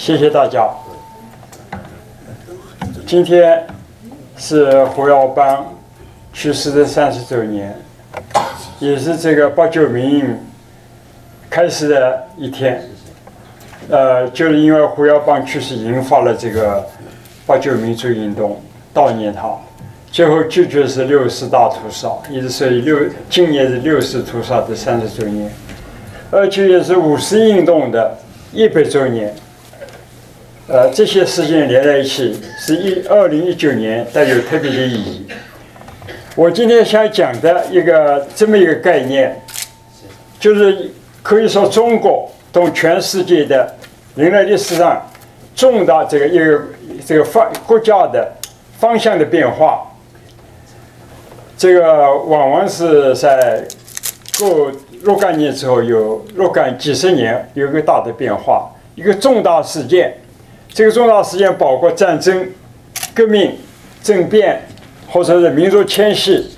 谢谢大家。今天是胡耀邦去世的三十周年，也是这个八九民运开始的一天。呃，就是因为胡耀邦去世，引发了这个八九民主运动悼念他。最后拒绝是六四大屠杀，也就是六今年是六四屠杀的三十周年，而且也是五四运动的一百周年。呃，这些事情连在一起，是一二零一九年带有特别的意义。我今天想讲的一个这么一个概念，就是可以说中国同全世界的人类历史上重大这个一个这个方国家的方向的变化。这个往往是在过若干年之后，有若干几十年有一个大的变化，一个重大事件。这个重大事件包括战争、革命、政变，或者是民族迁徙，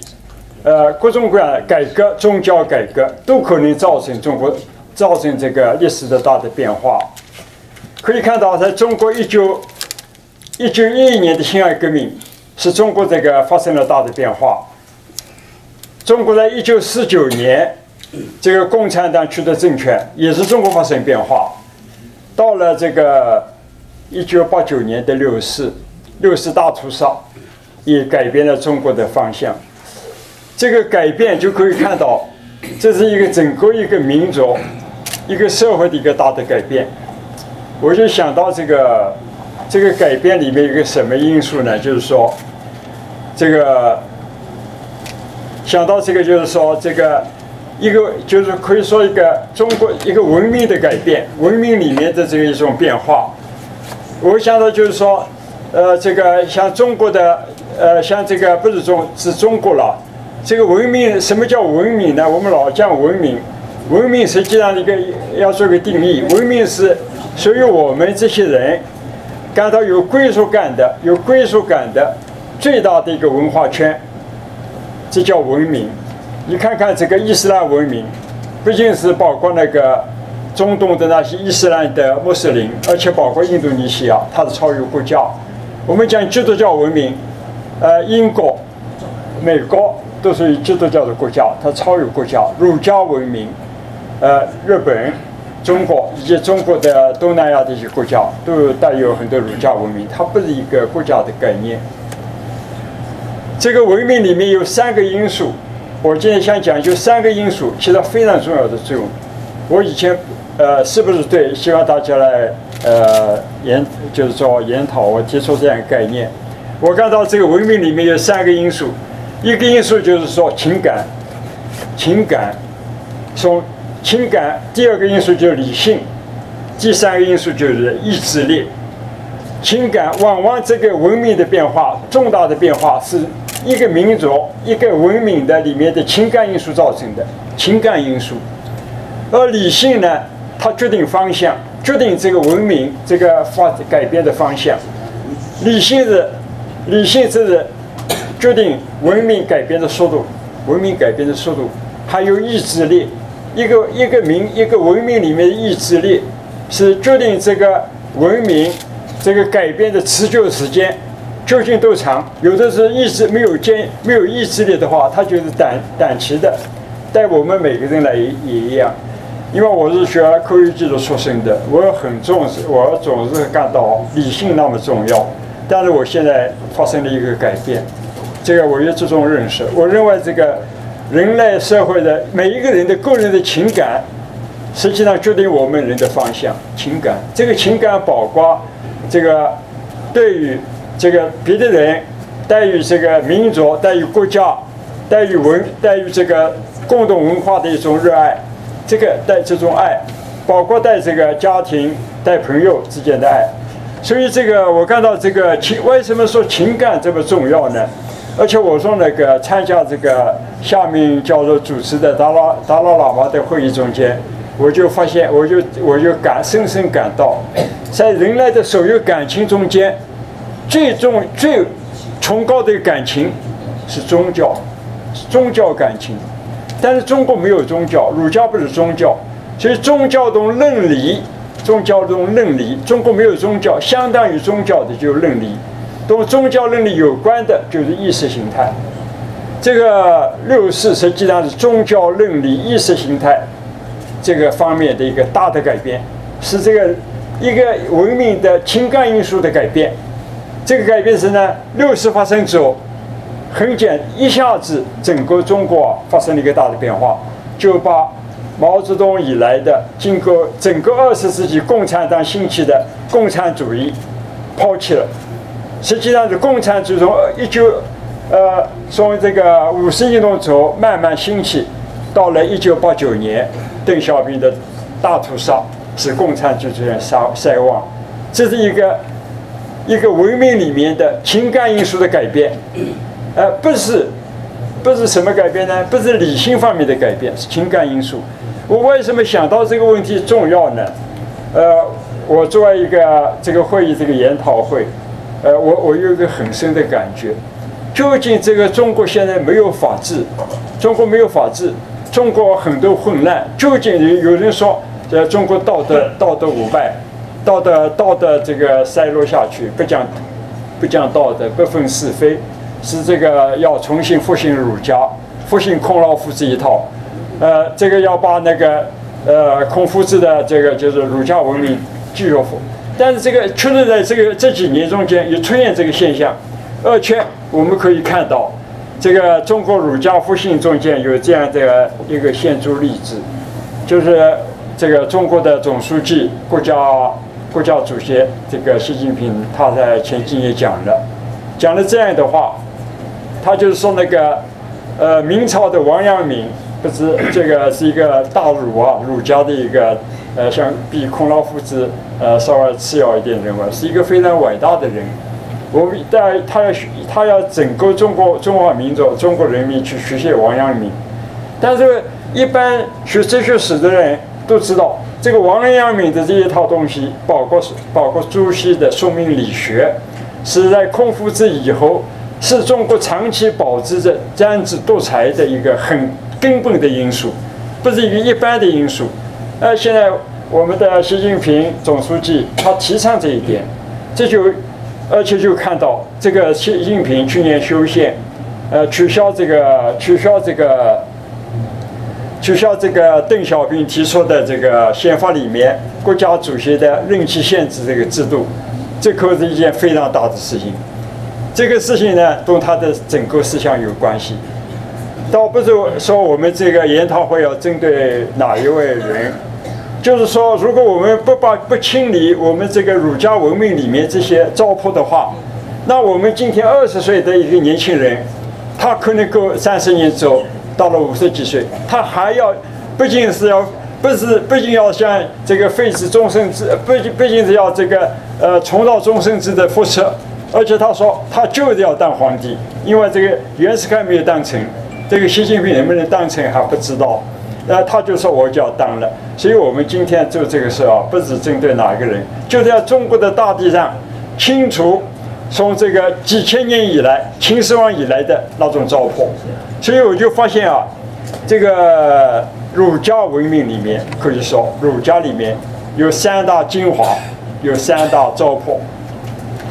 呃，各种各样的改革、宗教改革，都可能造成中国造成这个历史的大的变化。可以看到，在中国一九一九一一年的辛亥革命，是中国这个发生了大的变化。中国在一九四九年，这个共产党取得政权，也是中国发生变化。到了这个。一九八九年的六四，六四大屠杀，也改变了中国的方向。这个改变就可以看到，这是一个整个一个民族、一个社会的一个大的改变。我就想到这个，这个改变里面有个什么因素呢？就是说，这个想到这个，就是说这个一个就是可以说一个中国一个文明的改变，文明里面的这个一种变化。我想到就是说，呃，这个像中国的，呃，像这个不是中是中国了。这个文明，什么叫文明呢？我们老讲文明，文明实际上一个要做个定义，文明是属于我们这些人感到有归属感的、有归属感的最大的一个文化圈，这叫文明。你看看这个伊斯兰文明，不仅是包括那个。中东的那些伊斯兰的穆斯林，而且包括印度尼西亚，它是超越国家。我们讲基督教文明，呃，英国、美国都属于基督教的国家，它超越国家。儒家文明，呃，日本、中国以及中国的东南亚这些国家都带有很多儒家文明，它不是一个国家的概念。这个文明里面有三个因素，我今天想讲就三个因素起到非常重要的作用。我以前。呃，是不是对？希望大家来呃研，就是说研讨我提出这样一个概念。我看到这个文明里面有三个因素，一个因素就是说情感，情感，从情感；第二个因素就是理性；第三个因素就是意志力。情感往往这个文明的变化，重大的变化是一个民族、一个文明的里面的情感因素造成的，情感因素。而理性呢？它决定方向，决定这个文明这个发改变的方向。理性是理性是决定文明改变的速度，文明改变的速度，还有意志力。一个一个民一个文明里面的意志力，是决定这个文明这个改变的持久时间究竟多长。有的是意志没有坚没有意志力的话，它就是短短期的。对我们每个人来也也一样。因为我是学科学技术出身的，我很重视，我总是感到理性那么重要。但是我现在发生了一个改变，这个我有这种认识。我认为这个人类社会的每一个人的个人的情感，实际上决定我们人的方向。情感，这个情感包括这个对于这个别的人，对于这个民族，对于国家，对于文，对于这个共同文化的一种热爱。这个带这种爱，包括带这个家庭、带朋友之间的爱，所以这个我看到这个情，为什么说情感这么重要呢？而且我说那个参加这个下面教授主持的达拉达拉喇嘛的会议中间，我就发现，我就我就感深深感到，在人类的所有感情中间，最重最崇高的感情是宗教，宗教感情。但是中国没有宗教，儒家不是宗教，所以宗教中论理宗教中论理，中国没有宗教，相当于宗教的就是伦理，同宗教论理有关的就是意识形态。这个六四实际上是宗教论理意识形态这个方面的一个大的改变，是这个一个文明的情感因素的改变。这个改变是呢，六四发生之后，很简一下子整个中国发生了一个大的变化，就把。毛泽东以来的，经过整个二十世纪共产党兴起的共产主义抛弃了，实际上是共产主义从一九呃从这个五四运动之后慢慢兴起，到了一九八九年邓小平的大屠杀，使共产主义衰衰亡，这是一个一个文明里面的情感因素的改变，呃不是不是什么改变呢？不是理性方面的改变，是情感因素。我为什么想到这个问题重要呢？呃，我作为一个这个会议这个研讨会，呃，我我有一个很深的感觉，究竟这个中国现在没有法治，中国没有法治，中国很多混乱，究竟有有人说，在中国道德道德腐败，道德道德这个衰落下去，不讲不讲道德，不分是非，是这个要重新复兴儒家，复兴孔老夫子一套。呃，这个要把那个呃孔夫子的这个就是儒家文明继续复，但是这个确实在这个这几年中间也出现这个现象，而且我们可以看到，这个中国儒家复兴中间有这样的一个显著例子，就是这个中国的总书记、国家国家主席这个习近平，他在前几年讲了，讲了这样的话，他就是说那个呃明朝的王阳明。不是这个是一个大儒啊，儒家的一个，呃，像比孔老夫子呃稍微次要一点人物，是一个非常伟大的人。我们但他要他要整个中国中华民族中国人民去学习王阳明，但是一般学哲学史的人都知道，这个王阳明的这一套东西，包括包括朱熹的说明理学，是在孔夫子以后，是中国长期保持着专制独裁的一个很。根本的因素，不是一个一般的因素。呃，现在我们的习近平总书记他提倡这一点，这就而且就看到这个习近平去年修宪，呃，取消这个取消这个取消这个邓小平提出的这个宪法里面国家主席的任期限制这个制度，这可是一件非常大的事情。这个事情呢，跟他的整个思想有关系。倒不是说我们这个研讨会要针对哪一位人，就是说，如果我们不把不清理我们这个儒家文明里面这些糟粕的话，那我们今天二十岁的一个年轻人，他可能过三十年之后，到了五十几岁，他还要不仅是要不是不仅要像这个废止终身制，不仅不仅是要这个呃重蹈终身制的覆辙，而且他说他就是要当皇帝，因为这个袁世凯没有当成。这个习近平能不能当成还不知道，那他就说我就要当了。所以我们今天做这个事啊，不是针对哪个人，就在中国的大地上清除从这个几千年以来秦始皇以来的那种糟粕。所以我就发现啊，这个儒家文明里面可以说儒家里面有三大精华，有三大糟粕。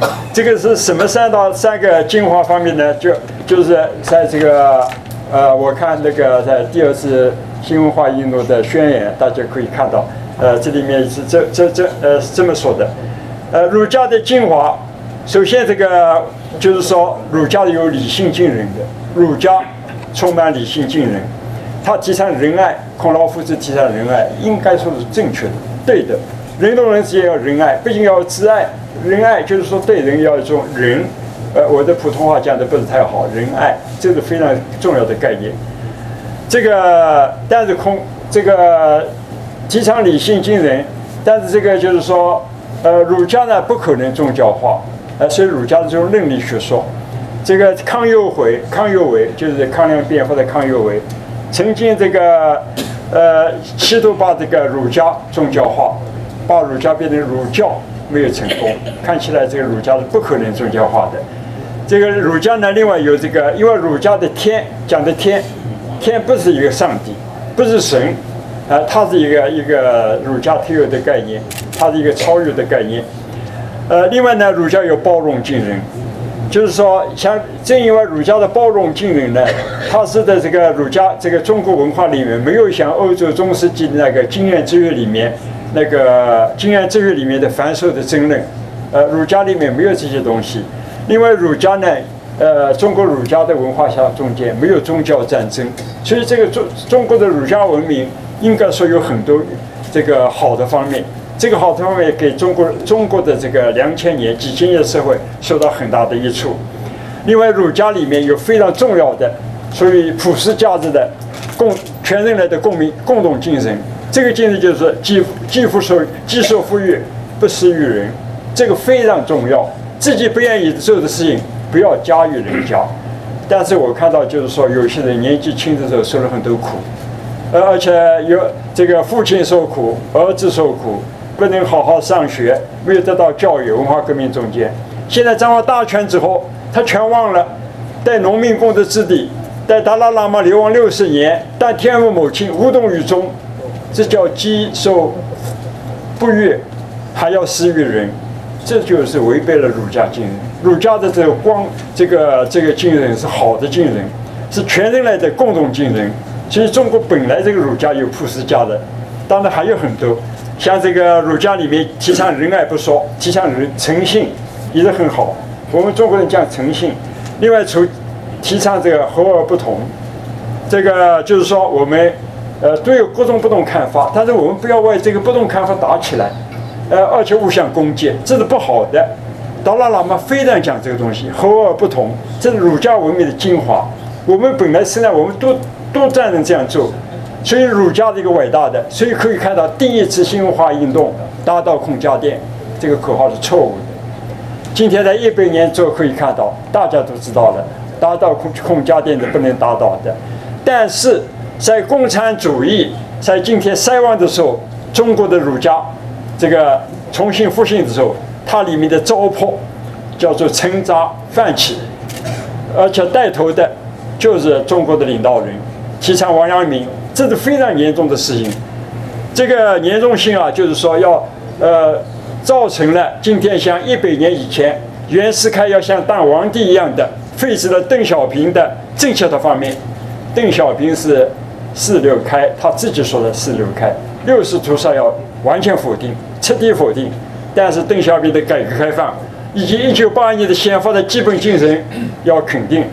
这个是什么三大三个精华方面呢？就就是在这个。呃，我看那个在第二次新文化运动的宣言，大家可以看到，呃，这里面是这这这呃是这么说的，呃，儒家的精华，首先这个就是说儒家有理性精人的，儒家充满理性精人，他提倡仁爱，孔老夫子提倡仁爱，应该说是正确的，对的，人同人之间要仁爱，不仅要自爱，仁爱就是说对人要一种仁。呃，我的普通话讲的不是太好，仁爱这是非常重要的概念。这个，但是空这个提倡理性精人，但是这个就是说，呃，儒家呢不可能宗教化，呃，所以儒家的这种伦理学说，这个康有为，康有为就是康梁变或者康有为，曾经这个呃，企图把这个儒家宗教化，把儒家变成儒教，没有成功，看起来这个儒家是不可能宗教化的。这个儒家呢，另外有这个，因为儒家的天讲的天，天不是一个上帝，不是神，呃，它是一个一个儒家特有的概念，它是一个超越的概念。呃，另外呢，儒家有包容敬人，就是说，像正因为儒家的包容敬人呢，它是在这个儒家这个中国文化里面没有像欧洲中世纪那个经验之约里面那个经验之约里面的繁琐的争论，呃，儒家里面没有这些东西。另外，儒家呢，呃，中国儒家的文化下中间没有宗教战争，所以这个中中国的儒家文明应该说有很多这个好的方面。这个好的方面给中国中国的这个两千年几千年社会受到很大的益处。另外，儒家里面有非常重要的属于普世价值的共全人类的共鸣共同精神。这个精神就是既既富受既受富裕，不施于人。这个非常重要。自己不愿意做的事情，不要加于人家。但是我看到就是说，有些人年纪轻的时候受了很多苦，而而且有这个父亲受苦，儿子受苦。不能好好上学，没有得到教育。文化革命中间，现在掌握大权之后，他全忘了带农民工的子弟，带达拉喇嘛流亡六十年，但天父母亲无动于衷，这叫积受不悦，还要施于人，这就是违背了儒家精神。儒家的这个光，这个这个精神是好的精神，是全人类的共同精神。其实中国本来这个儒家有普世价值，当然还有很多。像这个儒家里面提倡仁爱不说，提倡人诚信也是很好。我们中国人讲诚信，另外除提倡这个和而不同，这个就是说我们呃都有各种不同看法，但是我们不要为这个不同看法打起来，呃而且互相攻击，这是不好的。达赖喇嘛非常讲这个东西，和而不同，这是儒家文明的精华。我们本来现在我们都都赞成这样做。所以儒家的一个伟大的，所以可以看到第一次新文化运动打倒孔家店这个口号是错误的。今天在一百年之后可以看到，大家都知道了，打倒孔孔家店是不能打倒的。但是在共产主义在今天衰亡的时候，中国的儒家这个重新复兴的时候，它里面的糟粕叫做陈渣泛起，而且带头的就是中国的领导人，提倡王阳明。这是非常严重的事情，这个严重性啊，就是说要呃，造成了今天像一百年以前袁世凯要像当皇帝一样的废止了邓小平的正确的方面。邓小平是四六开，他自己说的四六开，六十屠杀要完全否定，彻底否定。但是邓小平的改革开放以及一九八二年的宪法的基本精神要肯定。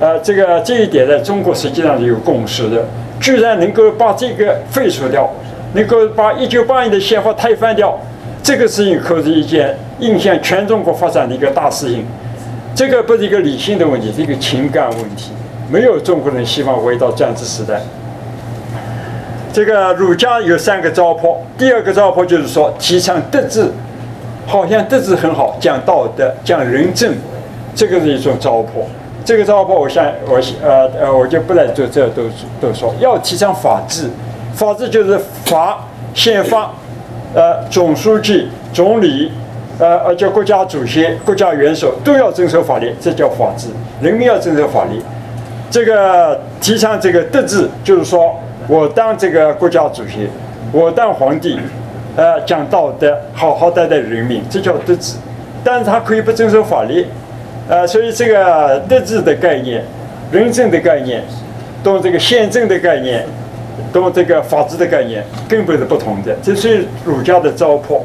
呃，这个这一点在中国实际上是有共识的。居然能够把这个废除掉，能够把一九八一的宪法推翻掉，这个事情可是一件影响全中国发展的一个大事情。这个不是一个理性的问题，是一个情感问题。没有中国人希望回到专制时代。这个儒家有三个糟粕，第二个糟粕就是说提倡德治，好像德治很好，讲道德，讲仁政，这个是一种糟粕。这个糟粕，我想，我呃呃，我就不来做这都都说，要提倡法治，法治就是法宪法，呃，总书记、总理，呃，而且国家主席、国家元首都要遵守法律，这叫法治。人民要遵守法律。这个提倡这个德治，就是说我当这个国家主席，我当皇帝，呃，讲道德，好好待待人民，这叫德治。但是他可以不遵守法律。呃，所以这个德治的概念、仁政的概念、懂这个宪政的概念、懂这个法治的概念，根本是不同的。这是儒家的糟粕。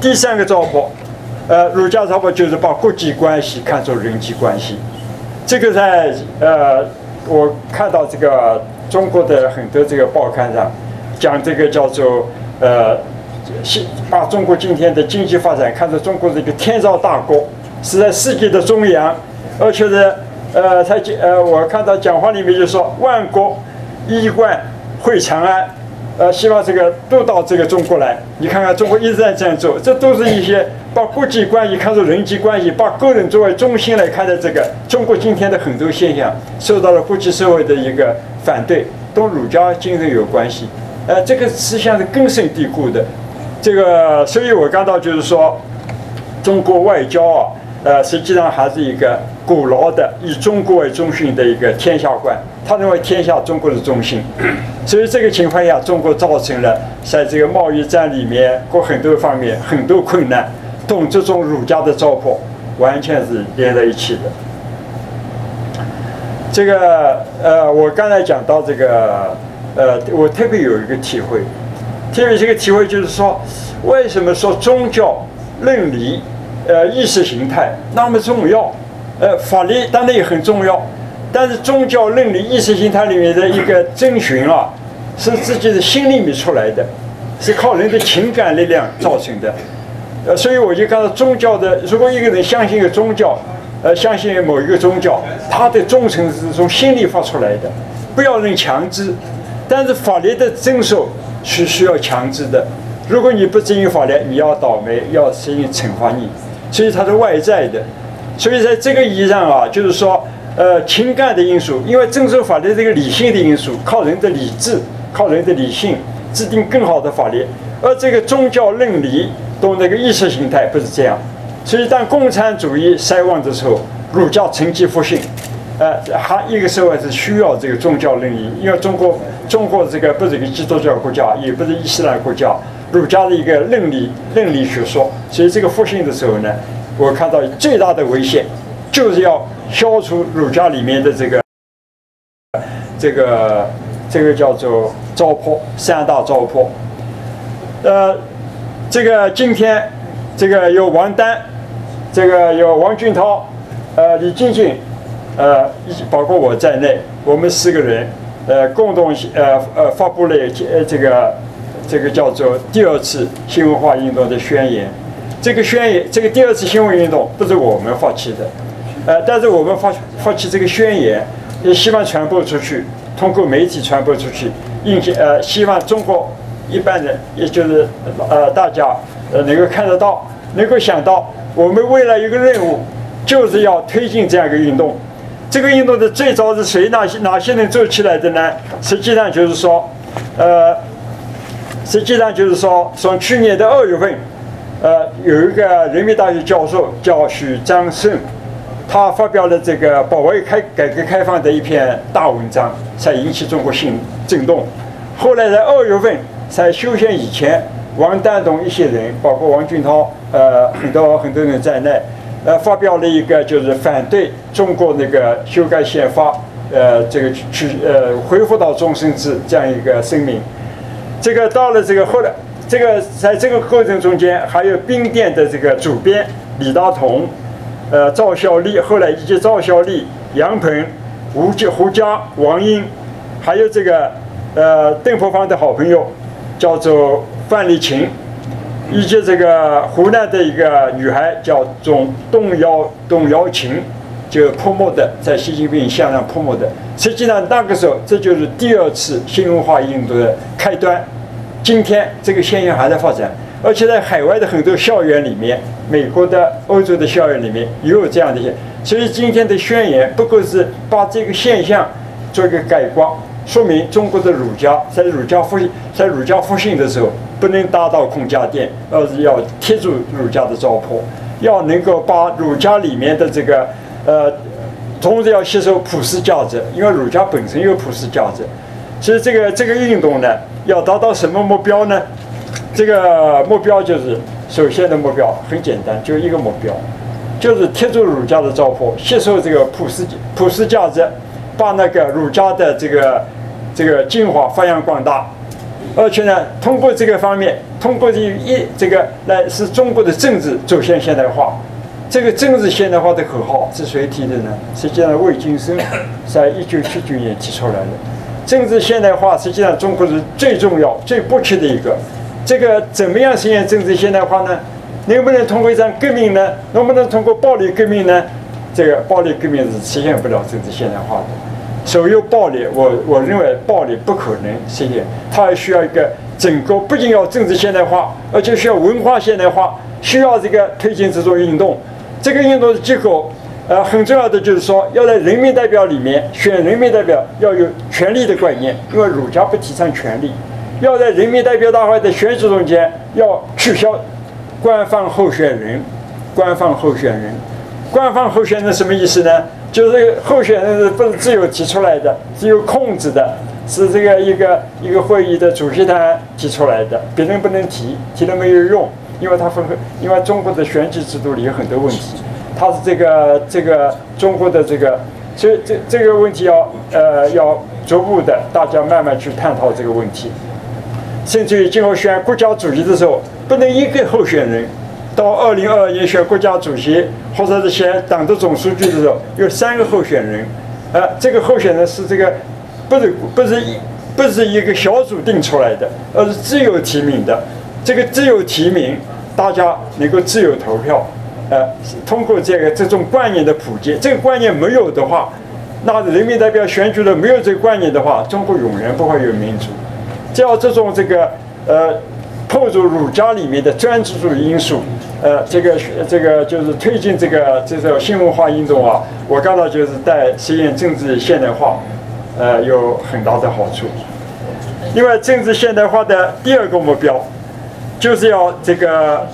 第三个糟粕，呃，儒家糟粕就是把国际关系看作人际关系。这个在呃，我看到这个中国的很多这个报刊上讲这个叫做呃，新把中国今天的经济发展看作中国的一个天朝大国。是在世界的中央，而且是，呃，他讲，呃，我看到讲话里面就说万国衣冠会长安，呃，希望这个都到这个中国来。你看看中国一直在这样做，这都是一些把国际关系看作人际关系，把个人作为中心来看待这个。中国今天的很多现象受到了国际社会的一个反对，跟儒家精神有关系。呃，这个思想是根深蒂固的。这个，所以我感到就是说，中国外交啊。呃，实际上还是一个古老的以中国为中心的一个天下观。他认为天下中国的中心，所以这个情况下，中国造成了在这个贸易战里面或很多方面很多困难，同这种儒家的糟粕完全是连在一起的。这个呃，我刚才讲到这个呃，我特别有一个体会，特别这个体会就是说，为什么说宗教伦理呃意识形态那么重要？呃，法律当然也很重要，但是宗教伦理意识形态里面的一个遵循啊，是自己的心里面出来的，是靠人的情感力量造成的。呃，所以我就看到宗教的，如果一个人相信一个宗教。呃，相信某一个宗教，他的忠诚是从心里发出来的，不要人强制。但是法律的遵守是需要强制的。如果你不遵循法律，你要倒霉，要实行惩罚你。所以它是外在的。所以在这个意义上啊，就是说，呃，情感的因素，因为遵守法律这个理性的因素，靠人的理智，靠人的理性制定更好的法律。而这个宗教伦理都那个意识形态不是这样。所以，当共产主义衰亡的时候，儒家趁机复兴。呃，还一个社会是需要这个宗教伦理，因为中国中国这个不是一个基督教国家，也不是伊斯兰国家，儒家的一个伦理伦理学说。所以，这个复兴的时候呢，我看到最大的危险就是要消除儒家里面的这个这个这个叫做糟粕三大糟粕。呃，这个今天这个有王丹。这个有王俊涛，呃，李静静，呃，包括我在内，我们四个人，呃，共同呃呃发布了呃这个这个叫做第二次新文化运动的宣言。这个宣言，这个第二次新文化运动不是我们发起的，呃，但是我们发发起这个宣言，也希望传播出去，通过媒体传播出去，应呃，希望中国一般人，也就是呃大家呃能够看得到，能够想到。我们为了一个任务，就是要推进这样一个运动。这个运动的最早是谁？哪些哪些人做起来的呢？实际上就是说，呃，实际上就是说，从去年的二月份，呃，有一个人民大学教授叫许章胜，他发表了这个保卫开改革开放的一篇大文章，才引起中国性震动。后来在二月份，在修宪以前。王丹东一些人，包括王俊涛，呃，很多很多人在内，呃，发表了一个就是反对中国那个修改宪法，呃，这个去呃恢复到终身制这样一个声明。这个到了这个后来，这个在这个过程中间，还有兵变的这个主编李大同，呃，赵小丽，后来以及赵小丽、杨鹏、吴家、胡佳、王英，还有这个呃邓婆芳的好朋友，叫做。范丽琴，以及这个湖南的一个女孩叫钟董瑶董瑶琴，就泼墨的，在习近平向上泼墨的。实际上那个时候，这就是第二次新文化运动的开端。今天这个现象还在发展，而且在海外的很多校园里面，美国的、欧洲的校园里面也有这样的一些。所以今天的宣言不过是把这个现象做一个概括，说明中国的儒家在儒家复兴在儒家复兴的时候。不能达到孔家店，而是要贴住儒家的糟粕，要能够把儒家里面的这个，呃，同时要吸收普世价值，因为儒家本身有普世价值。所以这个这个运动呢，要达到什么目标呢？这个目标就是首先的目标很简单，就一个目标，就是贴住儒家的糟粕，吸收这个普世普世价值，把那个儒家的这个这个精华发扬光大。而且呢，通过这个方面，通过这一这个来使中国的政治走向现代化。这个政治现代化的口号是谁提的呢？实际上，魏京生在一九七九年提出来的。政治现代化实际上中国是最重要、最迫切的一个。这个怎么样实现政治现代化呢？能不能通过一场革命呢？能不能通过暴力革命呢？这个暴力革命是实现不了政治现代化的。所有暴力，我我认为暴力不可能实现，它还需要一个整个，不仅要政治现代化，而且需要文化现代化，需要这个推进这种运动。这个运动的结果，呃，很重要的就是说，要在人民代表里面选人民代表，要有权力的观念，因为儒家不提倡权力。要在人民代表大会的选举中间，要取消官方候选人，官方候选人，官方候选人什么意思呢？就是候选人是不是自由提出来的，自由控制的，是这个一个一个会议的主席团提出来的，别人不能提，提了没有用，因为他分，因为中国的选举制度里有很多问题，他是这个这个中国的这个，所以这这个问题要呃要逐步的大家慢慢去探讨这个问题，甚至于今后选国家主席的时候，不能一个候选人。到二零二二年选国家主席或者是选党的总书记的时候，有三个候选人，呃，这个候选人是这个不是不是一不是一个小组定出来的，而是自由提名的。这个自由提名，大家能够自由投票，呃，通过这个这种观念的普及，这个观念没有的话，那人民代表选举了没有这个观念的话，中国永远不会有民主。只要这种这个呃。破除儒家里面的专制主义因素，呃，这个这个就是推进这个这种新文化运动啊，我刚才就是带实现政治现代化，呃，有很大的好处。另外，政治现代化的第二个目标，就是要这个，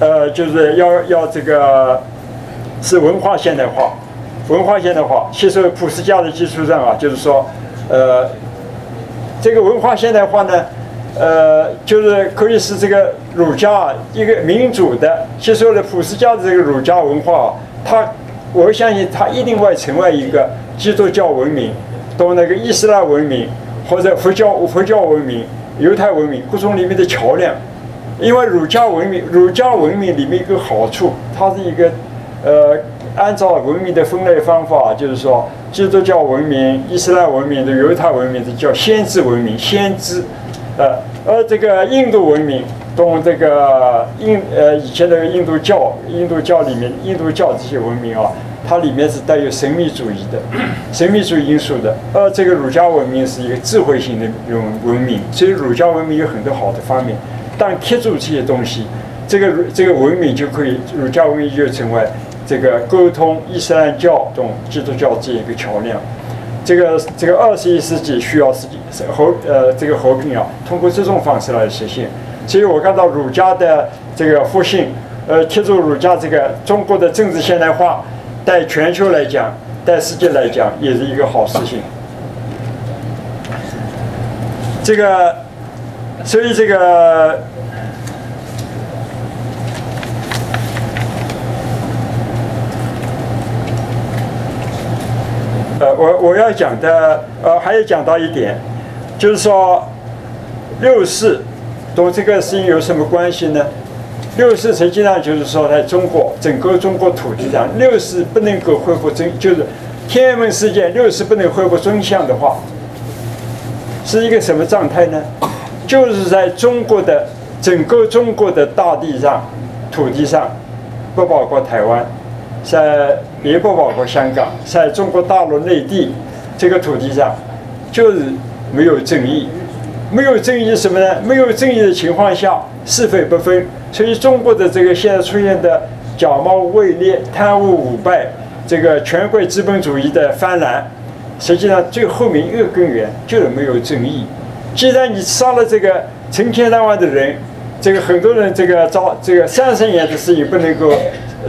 呃，就是要要这个是文化现代化，文化现代化吸收普世价值基础上啊，就是说，呃，这个文化现代化呢。呃，就是可以使这个儒家一个民主的吸收了普世价值这个儒家文化，它，我相信它一定会成为一个基督教文明、到那个伊斯兰文明或者佛教佛教文明、犹太文明各种里面的桥梁。因为儒家文明，儒家文明里面一个好处，它是一个，呃，按照文明的分类方法，就是说，基督教文明、伊斯兰文明的犹太文明的叫先知文明，先知。呃，而这个印度文明，同这个印呃以前的印度教、印度教里面、印度教这些文明啊，它里面是带有神秘主义的、神秘主义因素的。而这个儒家文明是一个智慧型的文文明，所以儒家文明有很多好的方面。但贴住这些东西，这个这个文明就可以，儒家文明就成为这个沟通伊斯兰教同基督教这一个桥梁。这个这个二十一世纪需要是和呃这个和平啊，通过这种方式来实现。所以我看到儒家的这个复兴，呃，贴住儒家这个中国的政治现代化，在全球来讲，在世界来讲，也是一个好事情。这个，所以这个。呃，我我要讲的，呃，还要讲到一点，就是说，六四同这个事情有什么关系呢？六四实际上就是说，在中国整个中国土地上，六四不能够恢复真，就是天安门事件，六四不能恢复真相的话，是一个什么状态呢？就是在中国的整个中国的大地上、土地上，不包括台湾。在也不包括香港，在中国大陆内地这个土地上，就是没有正义，没有正义什么呢？没有正义的情况下，是非不分，所以中国的这个现在出现的假冒伪劣、贪污腐败，这个权贵资本主义的泛滥，实际上最后面一个根源就是没有正义。既然你杀了这个成千上万的人，这个很多人这个遭这个三十年的事情不能够。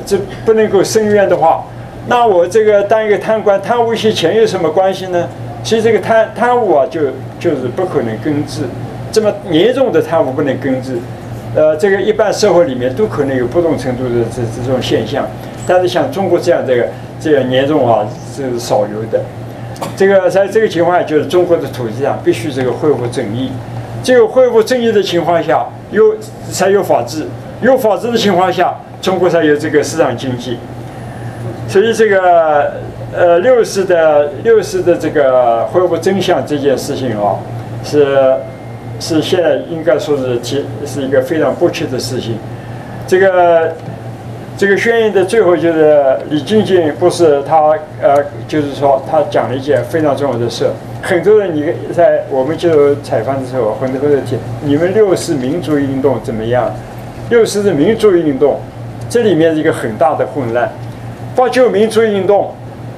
这不能够伸冤的话，那我这个当一个贪官，贪污一些钱有什么关系呢？其实这个贪贪污啊，就就是不可能根治，这么严重的贪污不能根治，呃，这个一般社会里面都可能有不同程度的这这种现象，但是像中国这样这个这样严重啊，是少有的。这个在这个情况下，就是中国的土地上必须这个恢复正义，只有恢复正义的情况下，有才有法治，有法治的情况下。中国才有这个市场经济，所以这个呃六四的六四的这个恢复真相这件事情哦，是是现在应该说是提是一个非常迫切的事情。这个这个宣言的最后就是李静静不是他呃就是说他讲了一件非常重要的事，很多人你在我们接受采访的时候，很多人提你们六四民主运动怎么样？六四的民主运动。这里面是一个很大的混乱。八九民主运动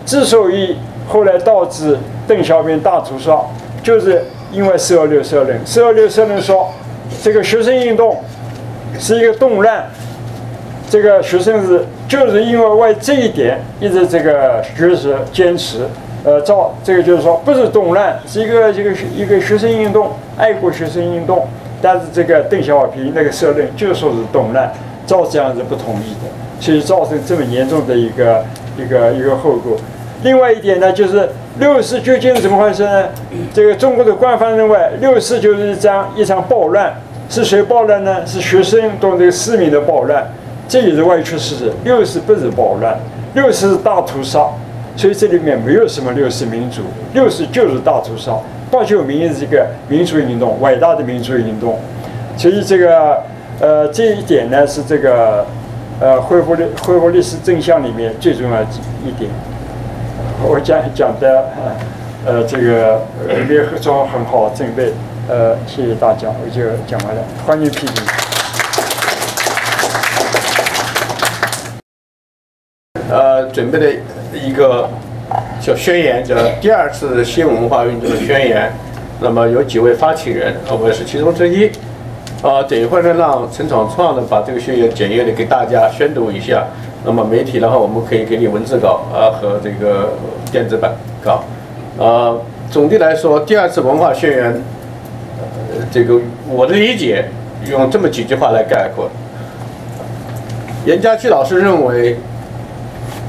之所以后来导致邓小平大屠杀，就是因为四二六社论。四二六社论说，这个学生运动是一个动乱，这个学生是就是因为为这一点一直这个学识坚持，呃，造这个就是说不是动乱，是一个一个一个学生运动，爱国学生运动。但是这个邓小平那个社论就说是动乱，赵子阳是不同意的，所以造成这么严重的一个一个一个后果。另外一点呢，就是六四究竟怎么回事呢？这个中国的官方认为六四就是一场一场暴乱，是谁暴乱呢？是学生运动这个市民的暴乱，这也是歪曲事实。六四不是暴乱，六四是大屠杀，所以这里面没有什么六四民主，六四就是大屠杀。八九民是一个民主运动，伟大的民主运动，所以这个呃这一点呢是这个呃恢复历恢复历史真相里面最重要的一点。我讲讲的呃这个联合中很好准备，呃谢谢大家，我就讲完了，欢迎批评。呃，准备的一个。叫宣言，叫第二次新文化运动的宣言。那么有几位发起人，我是其中之一。啊，等一会儿呢，让陈闯创呢把这个宣言简约的给大家宣读一下。那么媒体的话，我们可以给你文字稿啊和这个电子版稿。啊，总的来说，第二次文化宣言，呃，这个我的理解用这么几句话来概括。严家琪老师认为。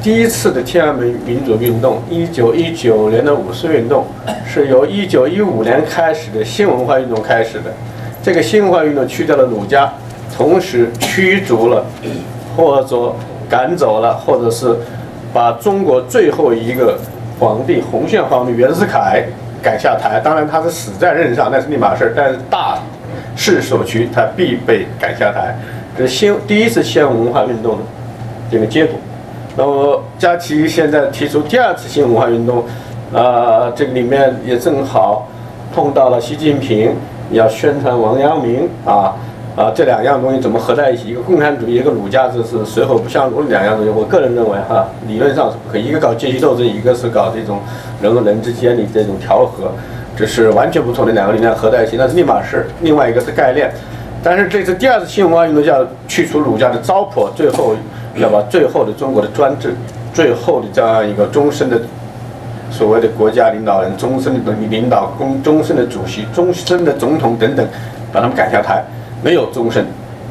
第一次的天安门民主运动，一九一九年的五四运动，是由一九一五年开始的新文化运动开始的。这个新文化运动去掉了儒家，同时驱逐了，或者赶走了，或者是把中国最后一个皇帝洪宪皇帝袁世凯赶下台。当然他是死在任上，那是另一码事儿。但是大势所趋，他必被赶下台。这是新第一次新文化运动的这个结果。那么，佳琪现在提出第二次新文化运动，啊，这个里面也正好碰到了习近平要宣传王阳明啊，啊，这两样东西怎么合在一起？一个共产主义，一个儒家，这是水火不相容的两样东西。我个人认为，哈，理论上是不可以，一个搞阶级斗争，一个是搞这种人和人之间的这种调和，这是完全不同的两个力量合在一起，那是立马是另外一个是概念。但是这次第二次新文化运动要去除儒家的糟粕，最后。要把最后的中国的专制，最后的这样一个终身的所谓的国家领导人，终身的领导，公终身的主席，终身的总统等等，把他们赶下台，没有终身，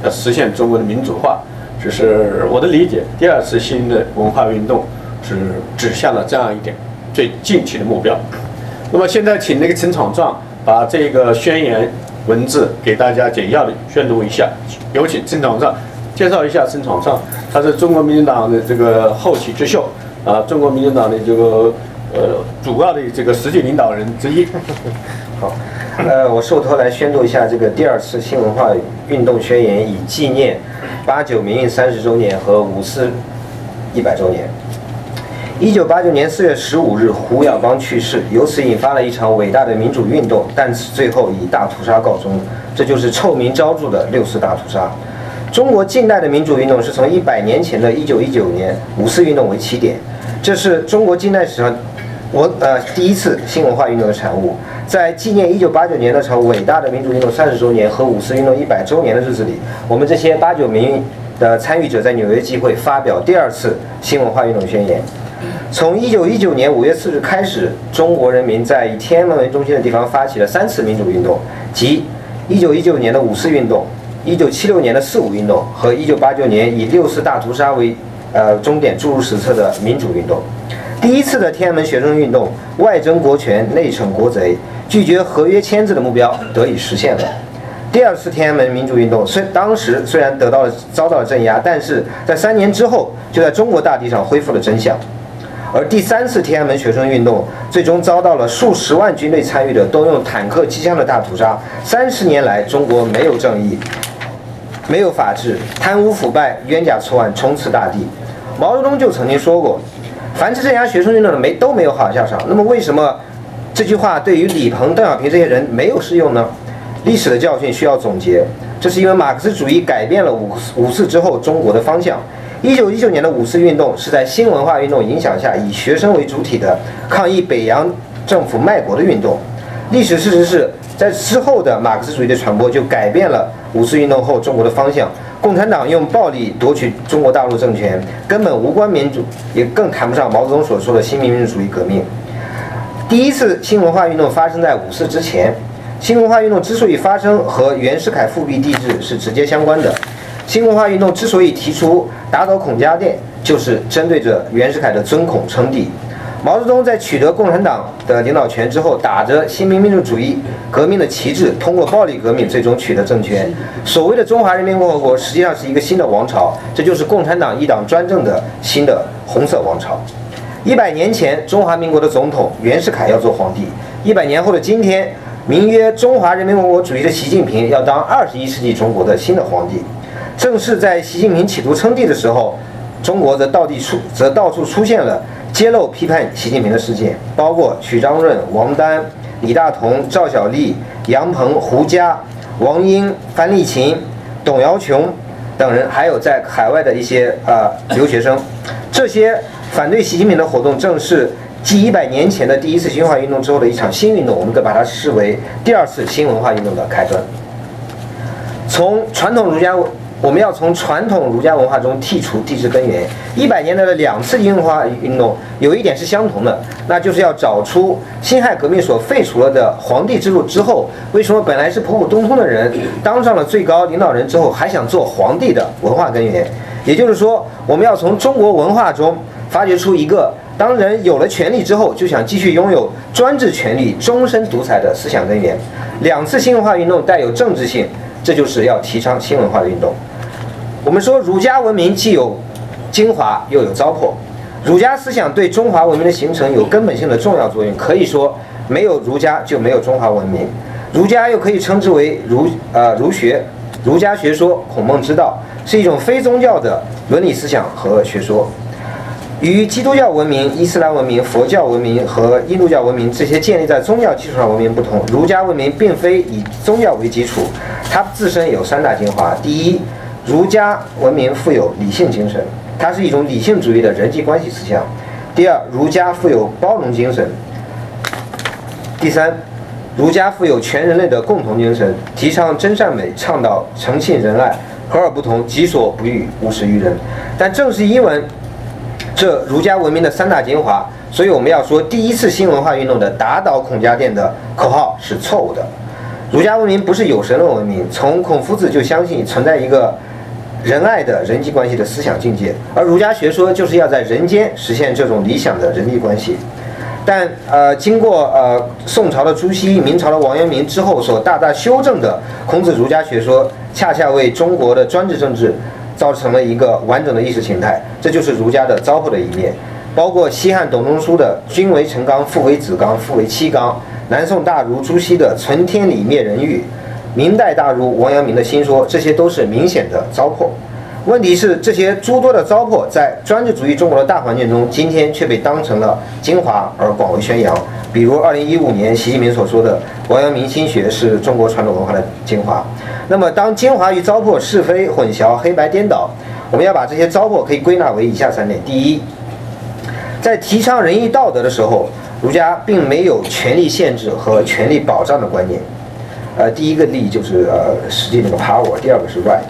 要实现中国的民主化，这是我的理解。第二次新的文化运动是指向了这样一点最近期的目标。那么现在请那个陈闯壮把这个宣言文字给大家简要的宣读一下，有请陈闯壮。介绍一下陈闯创，他是中国民进党的这个后起之秀啊，中国民主党的这个呃主要的这个实际领导人之一。好，呃，我受托来宣读一下这个第二次新文化运动宣言，以纪念八九民运三十周年和五四一百周年。一九八九年四月十五日，胡耀邦去世，由此引发了一场伟大的民主运动，但此最后以大屠杀告终，这就是臭名昭著的六四大屠杀。中国近代的民主运动是从一百年前的一九一九年五四运动为起点，这是中国近代史上我呃第一次新文化运动的产物。在纪念一九八九年那场伟大的民主运动三十周年和五四运动一百周年的日子里，我们这些八九民运的参与者在纽约集会发表第二次新文化运动宣言。从一九一九年五月四日开始，中国人民在以天安门为中心的地方发起了三次民主运动，即一九一九年的五四运动。一九七六年的四五运动和一九八九年以六四大屠杀为呃终点注入史册的民主运动，第一次的天安门学生运动，外争国权，内惩国贼，拒绝合约签字的目标得以实现了。第二次天安门民主运动虽当时虽然得到了遭到了镇压，但是在三年之后就在中国大地上恢复了真相。而第三次天安门学生运动最终遭到了数十万军队参与的动用坦克机枪的大屠杀。三十年来，中国没有正义。没有法治，贪污腐败，冤假错案充斥大地。毛泽东就曾经说过：“凡是镇压学生运动的，没都没有好下场。”那么，为什么这句话对于李鹏、邓小平这些人没有适用呢？历史的教训需要总结，这是因为马克思主义改变了五五四之后中国的方向。一九一九年的五四运动是在新文化运动影响下，以学生为主体的抗议北洋政府卖国的运动。历史事实是。在之后的马克思主义的传播就改变了五四运动后中国的方向。共产党用暴力夺取中国大陆政权，根本无关民主，也更谈不上毛泽东所说的新民主主义革命。第一次新文化运动发生在五四之前。新文化运动之所以发生，和袁世凯复辟帝制是直接相关的。新文化运动之所以提出打倒孔家店，就是针对着袁世凯的尊孔称帝。毛泽东在取得共产党的领导权之后，打着新民民主主义革命的旗帜，通过暴力革命最终取得政权。所谓的中华人民共和国，实际上是一个新的王朝，这就是共产党一党专政的新的红色王朝。一百年前，中华民国的总统袁世凯要做皇帝；一百年后的今天，名曰中华人民共和国主义的习近平要当二十一世纪中国的新的皇帝。正是在习近平企图称帝的时候，中国则到地出则到处出现了。揭露批判习近平的事件，包括曲章润、王丹、李大同、赵小丽、杨鹏、胡佳、王英、范立勤、董瑶琼等人，还有在海外的一些呃留学生。这些反对习近平的活动，正是继一百年前的第一次新文化运动之后的一场新运动，我们可把它视为第二次新文化运动的开端。从传统儒家。我们要从传统儒家文化中剔除地质根源。一百年来的两次新文化运动有一点是相同的，那就是要找出辛亥革命所废除了的皇帝制度之后，为什么本来是普普通通的人当上了最高领导人之后还想做皇帝的文化根源。也就是说，我们要从中国文化中发掘出一个当人有了权力之后就想继续拥有专制权力、终身独裁的思想根源。两次新文化运动带有政治性，这就是要提倡新文化的运动。我们说儒家文明既有精华又有糟粕，儒家思想对中华文明的形成有根本性的重要作用。可以说，没有儒家就没有中华文明。儒家又可以称之为儒呃儒学，儒家学说孔孟之道是一种非宗教的伦理思想和学说。与基督教文明、伊斯兰文明、佛教文明和印度教文明这些建立在宗教基础上文明不同，儒家文明并非以宗教为基础，它自身有三大精华。第一。儒家文明富有理性精神，它是一种理性主义的人际关系思想。第二，儒家富有包容精神。第三，儒家富有全人类的共同精神，提倡真善美，倡导诚信仁爱，和而不同，己所不欲，勿施于人。但正是因为这儒家文明的三大精华，所以我们要说第一次新文化运动的打倒孔家店的口号是错误的。儒家文明不是有神论文明，从孔夫子就相信存在一个。仁爱的人际关系的思想境界，而儒家学说就是要在人间实现这种理想的人际关系。但呃，经过呃宋朝的朱熹、明朝的王阳明之后所大大修正的孔子儒家学说，恰恰为中国的专制政治造成了一个完整的意识形态。这就是儒家的糟粕的一面，包括西汉董仲舒的“君为臣纲，父为子纲，父为妻纲”，南宋大儒朱熹的“存天理，灭人欲”。明代大儒王阳明的新说，这些都是明显的糟粕。问题是，这些诸多的糟粕在专制主义中国的大环境中，今天却被当成了精华而广为宣扬。比如，二零一五年习近平所说的“王阳明心学是中国传统文化的精华”。那么，当精华与糟粕是非混淆、黑白颠倒，我们要把这些糟粕可以归纳为以下三点：第一，在提倡仁义道德的时候，儒家并没有权力限制和权力保障的观念。呃，第一个利就是呃实际那个 power，第二个是 right。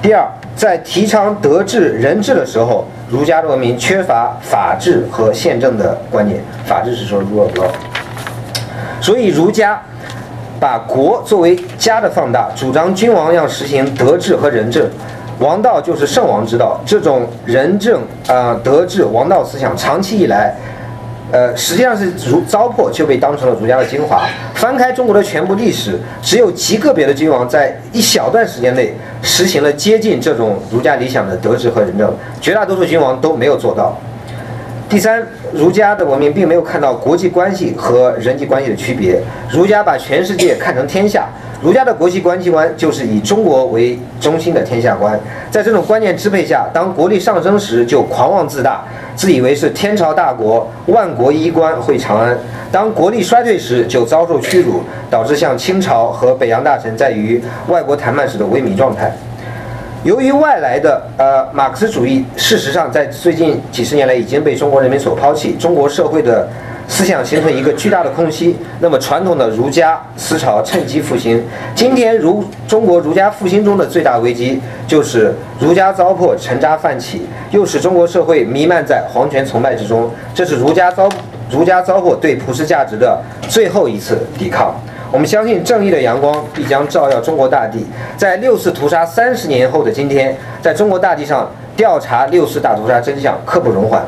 第二，在提倡德治人治的时候，儒家的文明缺乏法治和宪政的观念。法治是说 rule of law。所以儒家把国作为家的放大，主张君王要实行德治和仁政，王道就是圣王之道。这种仁政啊德治王道思想，长期以来。呃，实际上是如糟粕就被当成了儒家的精华。翻开中国的全部历史，只有极个别的君王在一小段时间内实行了接近这种儒家理想的德治和仁政，绝大多数君王都没有做到。第三，儒家的文明并没有看到国际关系和人际关系的区别，儒家把全世界看成天下。儒家的国际关系观就是以中国为中心的天下观，在这种观念支配下，当国力上升时就狂妄自大，自以为是天朝大国，万国衣冠会长安；当国力衰退时就遭受屈辱，导致像清朝和北洋大臣在与外国谈判时的萎靡状态。由于外来的呃马克思主义，事实上在最近几十年来已经被中国人民所抛弃，中国社会的思想形成一个巨大的空隙。那么传统的儒家思潮趁机复兴。今天儒中国儒家复兴中的最大危机就是儒家糟粕沉渣泛起，又使中国社会弥漫在皇权崇拜之中。这是儒家糟儒家糟粕对普世价值的最后一次抵抗。我们相信正义的阳光必将照耀中国大地。在六四屠杀三十年后的今天，在中国大地上调查六四大屠杀真相，刻不容缓。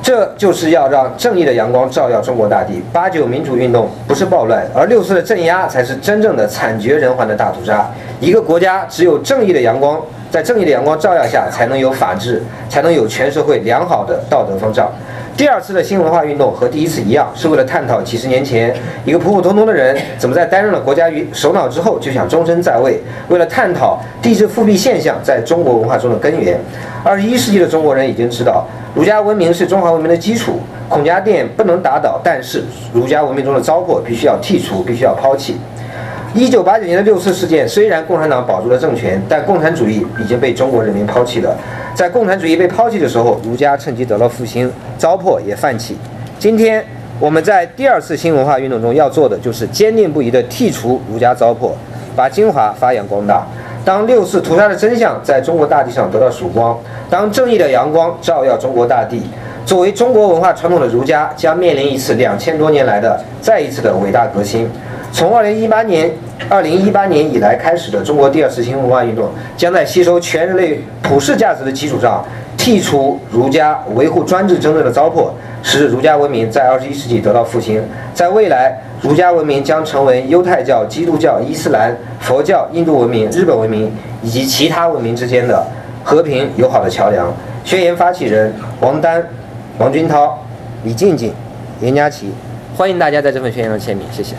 这就是要让正义的阳光照耀中国大地。八九民主运动不是暴乱，而六四的镇压才是真正的惨绝人寰的大屠杀。一个国家只有正义的阳光，在正义的阳光照耀下，才能有法治，才能有全社会良好的道德风尚。第二次的新文化运动和第一次一样，是为了探讨几十年前一个普普通通的人怎么在担任了国家与首脑之后就想终身在位，为了探讨帝制复辟现象在中国文化中的根源。二十一世纪的中国人已经知道，儒家文明是中华文明的基础，孔家店不能打倒，但是儒家文明中的糟粕必须要剔除，必须要抛弃。一九八九年的六四事件，虽然共产党保住了政权，但共产主义已经被中国人民抛弃了。在共产主义被抛弃的时候，儒家趁机得到复兴，糟粕也泛起。今天我们在第二次新文化运动中要做的，就是坚定不移地剔除儒家糟粕，把精华发扬光大。当六四屠杀的真相在中国大地上得到曙光，当正义的阳光照耀中国大地，作为中国文化传统的儒家，将面临一次两千多年来的再一次的伟大革新。从二零一八年。二零一八年以来开始的中国第二次新文化运动，将在吸收全人类普世价值的基础上，剔除儒家维护专制政论的糟粕，使儒家文明在二十一世纪得到复兴。在未来，儒家文明将成为犹太教、基督教、伊斯兰、佛教、印度文明、日本文明以及其他文明之间的和平友好的桥梁。宣言发起人王丹、王军涛、李静静、严佳琪，欢迎大家在这份宣言上签名，谢谢。